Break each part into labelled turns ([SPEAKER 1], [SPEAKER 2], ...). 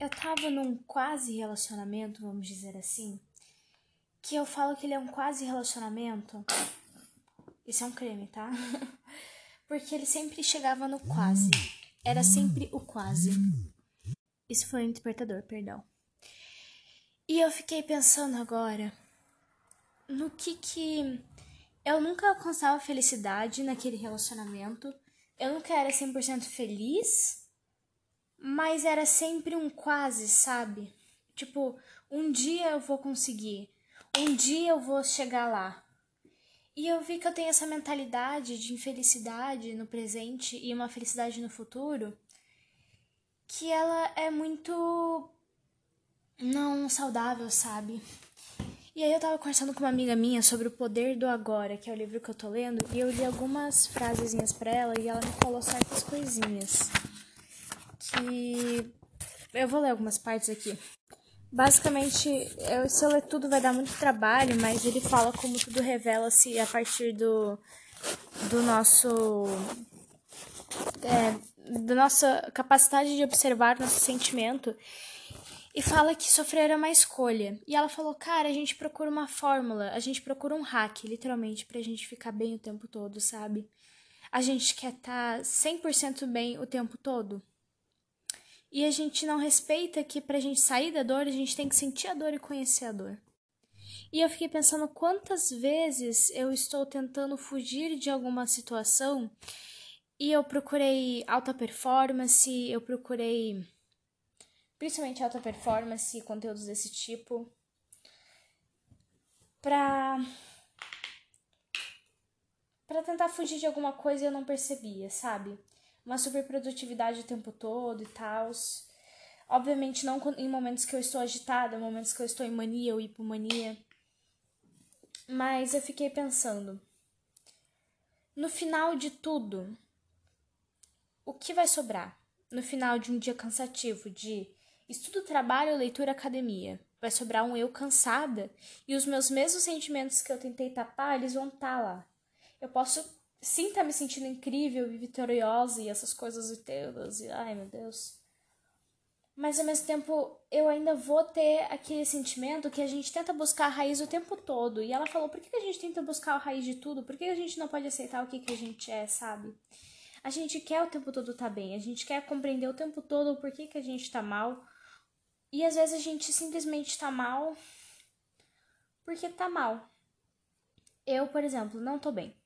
[SPEAKER 1] eu tava num quase relacionamento, vamos dizer assim, que eu falo que ele é um quase relacionamento. Isso é um crime, tá? Porque ele sempre chegava no quase. Era sempre o quase. Isso foi um despertador, perdão. E eu fiquei pensando agora no que que eu nunca alcançava felicidade naquele relacionamento. Eu nunca era 100% feliz, mas era sempre um quase, sabe? Tipo, um dia eu vou conseguir, um dia eu vou chegar lá. E eu vi que eu tenho essa mentalidade de infelicidade no presente e uma felicidade no futuro, que ela é muito não saudável, sabe? E aí eu tava conversando com uma amiga minha sobre o poder do agora, que é o livro que eu tô lendo, e eu li algumas frasezinhas para ela e ela me falou certas coisinhas. Que eu vou ler algumas partes aqui. Basicamente, eu, se eu ler tudo vai dar muito trabalho, mas ele fala como tudo revela-se a partir do, do nosso. É, da nossa capacidade de observar nosso sentimento. E fala que sofrer é uma escolha. E ela falou, cara, a gente procura uma fórmula, a gente procura um hack, literalmente, pra gente ficar bem o tempo todo, sabe? A gente quer estar tá 100% bem o tempo todo. E a gente não respeita que pra gente sair da dor, a gente tem que sentir a dor e conhecer a dor. E eu fiquei pensando quantas vezes eu estou tentando fugir de alguma situação e eu procurei alta performance, eu procurei principalmente alta performance, conteúdos desse tipo, pra para tentar fugir de alguma coisa e eu não percebia, sabe? Uma super produtividade o tempo todo e tal. Obviamente não em momentos que eu estou agitada, momentos que eu estou em mania ou hipomania. Mas eu fiquei pensando, no final de tudo, o que vai sobrar? No final de um dia cansativo de estudo, trabalho, leitura, academia. Vai sobrar um eu cansada e os meus mesmos sentimentos que eu tentei tapar, eles vão estar tá lá. Eu posso sim tá me sentindo incrível e vitoriosa e essas coisas inteiras e ai meu Deus. Mas ao mesmo tempo eu ainda vou ter aquele sentimento que a gente tenta buscar a raiz o tempo todo. E ela falou: por que a gente tenta buscar a raiz de tudo? Por que a gente não pode aceitar o que, que a gente é, sabe? A gente quer o tempo todo tá bem, a gente quer compreender o tempo todo o porquê que a gente tá mal. E às vezes a gente simplesmente tá mal porque tá mal. Eu, por exemplo, não tô bem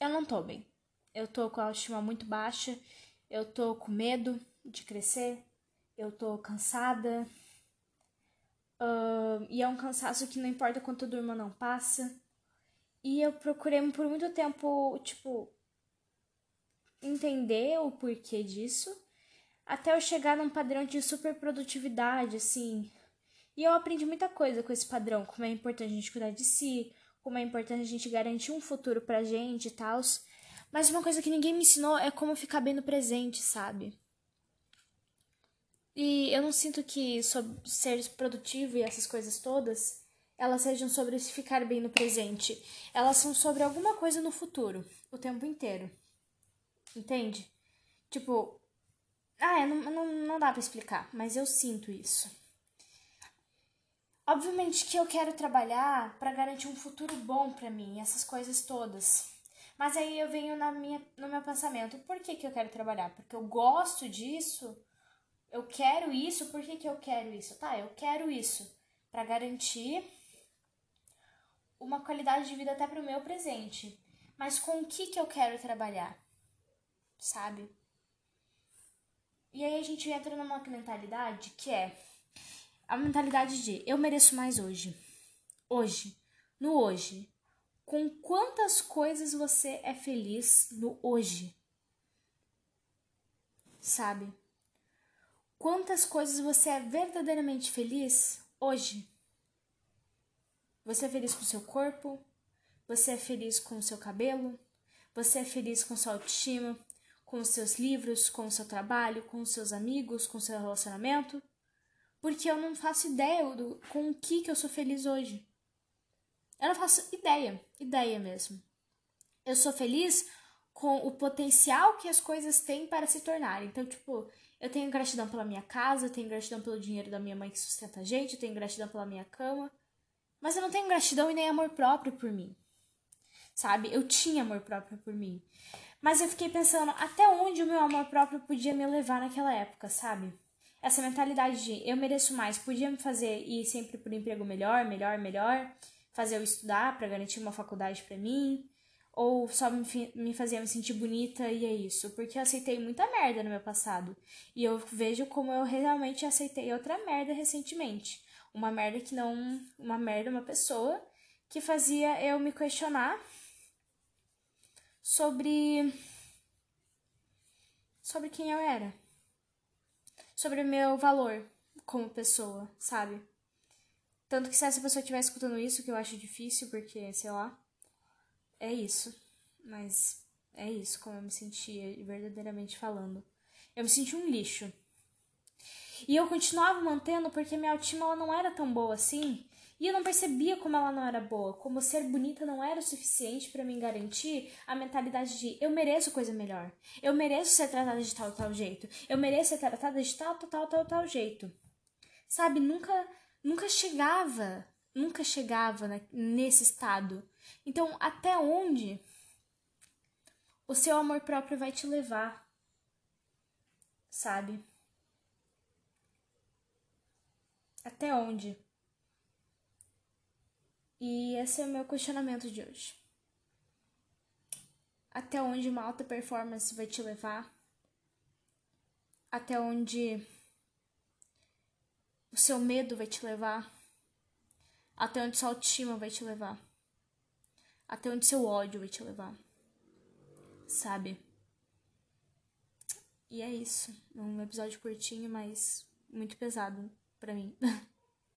[SPEAKER 1] eu não tô bem. Eu tô com a autoestima muito baixa, eu tô com medo de crescer, eu tô cansada. Uh, e é um cansaço que não importa quanto eu durmo, não passa. E eu procurei por muito tempo, tipo, entender o porquê disso, até eu chegar num padrão de super produtividade, assim. E eu aprendi muita coisa com esse padrão, como é importante a gente cuidar de si, como é importante a gente garantir um futuro pra gente e tal. Mas uma coisa que ninguém me ensinou é como ficar bem no presente, sabe? E eu não sinto que sobre ser produtivo e essas coisas todas, elas sejam sobre se ficar bem no presente. Elas são sobre alguma coisa no futuro, o tempo inteiro. Entende? Tipo, ah, não, não, não dá para explicar, mas eu sinto isso. Obviamente que eu quero trabalhar para garantir um futuro bom para mim, essas coisas todas. Mas aí eu venho na minha, no meu pensamento, por que, que eu quero trabalhar? Porque eu gosto disso? Eu quero isso? Por que, que eu quero isso? Tá, eu quero isso para garantir uma qualidade de vida até para o meu presente. Mas com o que, que eu quero trabalhar? Sabe? E aí a gente entra numa mentalidade que é a mentalidade de eu mereço mais hoje. Hoje, no hoje. Com quantas coisas você é feliz no hoje? Sabe? Quantas coisas você é verdadeiramente feliz hoje? Você é feliz com seu corpo? Você é feliz com o seu cabelo? Você é feliz com sua autoestima? Com os seus livros? Com o seu trabalho? Com os seus amigos? Com o seu relacionamento? Porque eu não faço ideia do, com o que, que eu sou feliz hoje. Eu não faço ideia, ideia mesmo. Eu sou feliz com o potencial que as coisas têm para se tornar. Então, tipo, Eu tenho gratidão pela minha casa, eu tenho gratidão pelo dinheiro da minha mãe que sustenta a gente, eu tenho gratidão pela minha cama. Mas eu não tenho gratidão e nem amor próprio por mim. Sabe? Eu tinha amor próprio por mim. Mas eu fiquei pensando até onde o meu amor próprio podia me levar naquela época, sabe? Essa mentalidade de eu mereço mais podia me fazer ir sempre por um emprego melhor, melhor, melhor, fazer eu estudar para garantir uma faculdade para mim, ou só me, me fazia me sentir bonita e é isso, porque eu aceitei muita merda no meu passado. E eu vejo como eu realmente aceitei outra merda recentemente. Uma merda que não. Uma merda, uma pessoa que fazia eu me questionar sobre. sobre quem eu era. Sobre o meu valor como pessoa, sabe? Tanto que se essa pessoa estiver escutando isso, que eu acho difícil, porque, sei lá, é isso. Mas é isso como eu me sentia verdadeiramente falando. Eu me senti um lixo. E eu continuava mantendo porque minha autoestima não era tão boa assim. E eu não percebia como ela não era boa, como ser bonita não era o suficiente para me garantir a mentalidade de eu mereço coisa melhor. Eu mereço ser tratada de tal tal jeito. Eu mereço ser tratada de tal tal tal tal, tal jeito. Sabe, nunca nunca chegava, nunca chegava nesse estado então, até onde o seu amor próprio vai te levar? Sabe? Até onde? E esse é o meu questionamento de hoje. Até onde uma alta performance vai te levar? Até onde o seu medo vai te levar? Até onde sua autoestima vai te levar? até onde seu ódio vai te levar. Sabe? E é isso. Um episódio curtinho, mas muito pesado para mim.